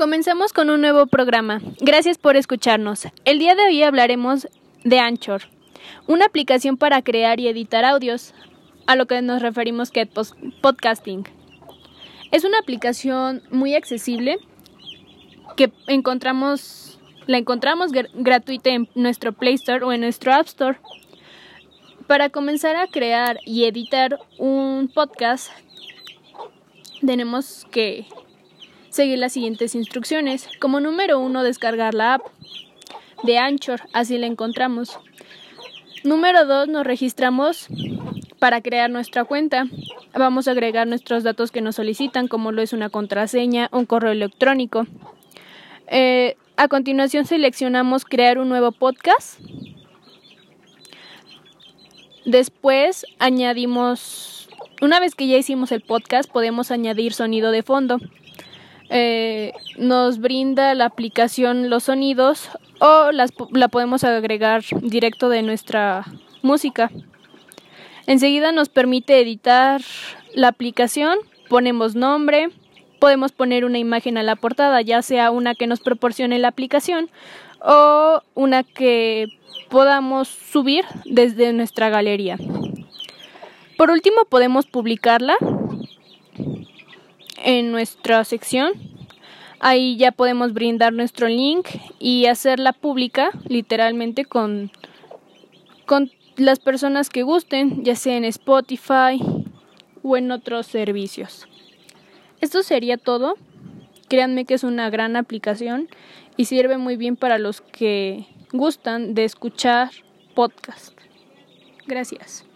Comenzamos con un nuevo programa. Gracias por escucharnos. El día de hoy hablaremos de Anchor, una aplicación para crear y editar audios, a lo que nos referimos que podcasting. Es una aplicación muy accesible que encontramos la encontramos gratuita en nuestro Play Store o en nuestro App Store. Para comenzar a crear y editar un podcast tenemos que seguir las siguientes instrucciones. Como número uno, descargar la app de Anchor, así la encontramos. Número dos, nos registramos para crear nuestra cuenta. Vamos a agregar nuestros datos que nos solicitan, como lo es una contraseña, un correo electrónico. Eh, a continuación seleccionamos crear un nuevo podcast. Después añadimos, una vez que ya hicimos el podcast, podemos añadir sonido de fondo. Eh, nos brinda la aplicación los sonidos o las, la podemos agregar directo de nuestra música. Enseguida nos permite editar la aplicación, ponemos nombre, podemos poner una imagen a la portada, ya sea una que nos proporcione la aplicación o una que podamos subir desde nuestra galería. Por último, podemos publicarla en nuestra sección. Ahí ya podemos brindar nuestro link y hacerla pública literalmente con, con las personas que gusten, ya sea en Spotify o en otros servicios. Esto sería todo. Créanme que es una gran aplicación y sirve muy bien para los que gustan de escuchar podcast. Gracias.